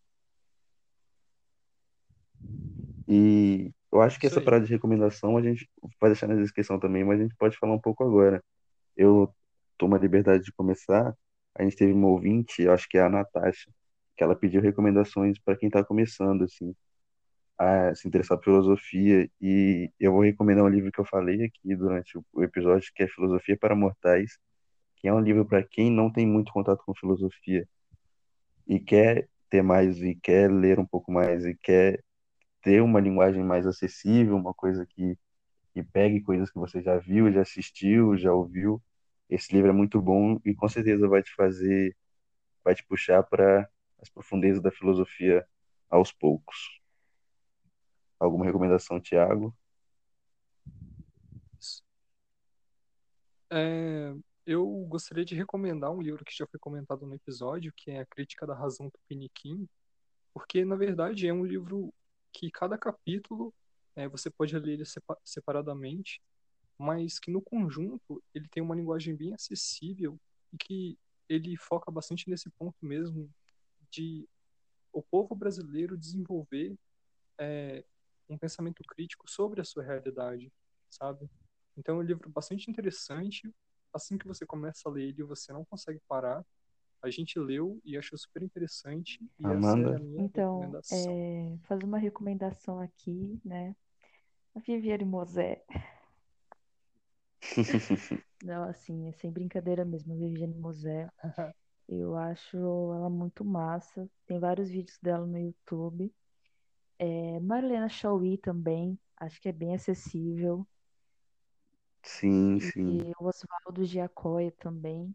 E eu acho que Isso essa aí. parada de recomendação a gente vai deixar na descrição também, mas a gente pode falar um pouco agora. Eu tomo a liberdade de começar. A gente teve uma ouvinte, eu acho que é a Natasha, que ela pediu recomendações para quem está começando, assim, a se interessar por filosofia. E eu vou recomendar um livro que eu falei aqui durante o episódio, que é Filosofia para Mortais, que é um livro para quem não tem muito contato com filosofia e quer ter mais, e quer ler um pouco mais, e quer ter uma linguagem mais acessível, uma coisa que, que pegue coisas que você já viu, já assistiu, já ouviu. Esse livro é muito bom e com certeza vai te fazer, vai te puxar para as profundezas da filosofia aos poucos. Alguma recomendação, Tiago? É, eu gostaria de recomendar um livro que já foi comentado no episódio, que é A Crítica da Razão Tupiniquim, porque, na verdade, é um livro que cada capítulo é, você pode ler ele sepa- separadamente, mas que no conjunto ele tem uma linguagem bem acessível e que ele foca bastante nesse ponto mesmo de o povo brasileiro desenvolver é, um pensamento crítico sobre a sua realidade, sabe? Então é um livro bastante interessante. Assim que você começa a ler ele, você não consegue parar. A gente leu e achou super interessante e essa Amanda? é a minha Então, recomendação. é, fazer uma recomendação aqui, né? A Viviane Mosé. *laughs* Não, assim, é sem brincadeira mesmo, a Viviane Mosé. *laughs* Eu acho ela muito massa. Tem vários vídeos dela no YouTube. É, Marlena Chauí também, acho que é bem acessível. Sim, sim. E o Oswaldo Giacoia também.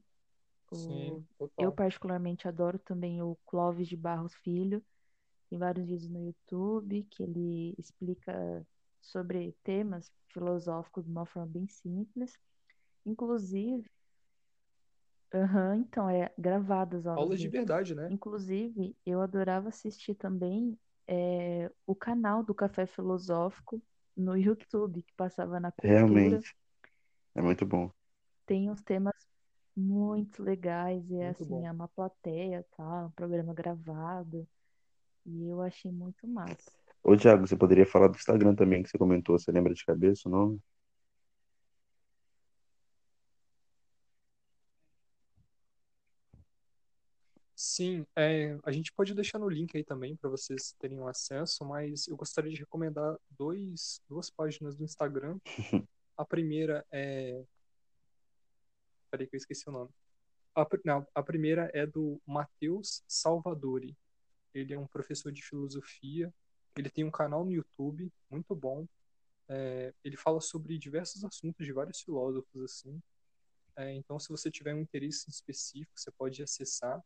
O- Sim, Eu particularmente adoro também o Clóvis de Barros Filho. Tem vários vídeos no YouTube que ele explica sobre temas filosóficos de uma forma bem simples. Inclusive, aham, então é gravadas aulas Aulas de verdade, né? Inclusive, eu adorava assistir também é, o canal do Café Filosófico no *laughs* YouTube, que passava na Cultura. Realmente. É muito bom. Tem uns temas muito legais, e é Muito assim, bom. é uma plateia, tá? Um programa gravado. E eu achei muito massa. Ô, Thiago, você poderia falar do Instagram também, que você comentou. Você lembra de cabeça o nome? Sim, é, a gente pode deixar no link aí também para vocês terem um acesso, mas eu gostaria de recomendar dois, duas páginas do Instagram *laughs* A primeira é. Peraí que eu esqueci o nome. A, não, a primeira é do Matheus Salvadori. Ele é um professor de filosofia. Ele tem um canal no YouTube muito bom. É, ele fala sobre diversos assuntos de vários filósofos assim. É, então, se você tiver um interesse específico, você pode acessar.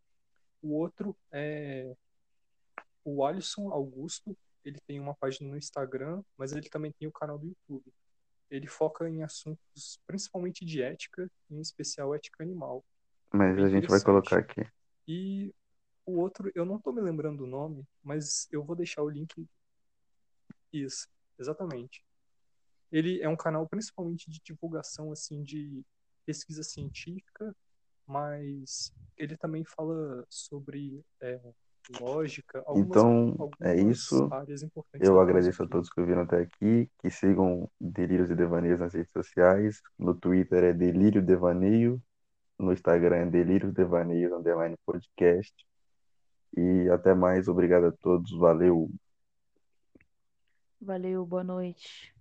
O outro é o Alisson Augusto. Ele tem uma página no Instagram, mas ele também tem o canal do YouTube. Ele foca em assuntos principalmente de ética, em especial ética animal. Mas a gente vai colocar aqui. E o outro, eu não tô me lembrando o nome, mas eu vou deixar o link. Isso, exatamente. Ele é um canal principalmente de divulgação assim de pesquisa científica, mas ele também fala sobre é, lógica. Algumas, Então, algumas é isso. Áreas importantes Eu agradeço a todos que ouviram até aqui, que sigam Delírios e Devaneios nas redes sociais. No Twitter é Delírio Devaneio, no Instagram é Delírios Devaneios underline podcast. E até mais, obrigado a todos, valeu. Valeu, boa noite.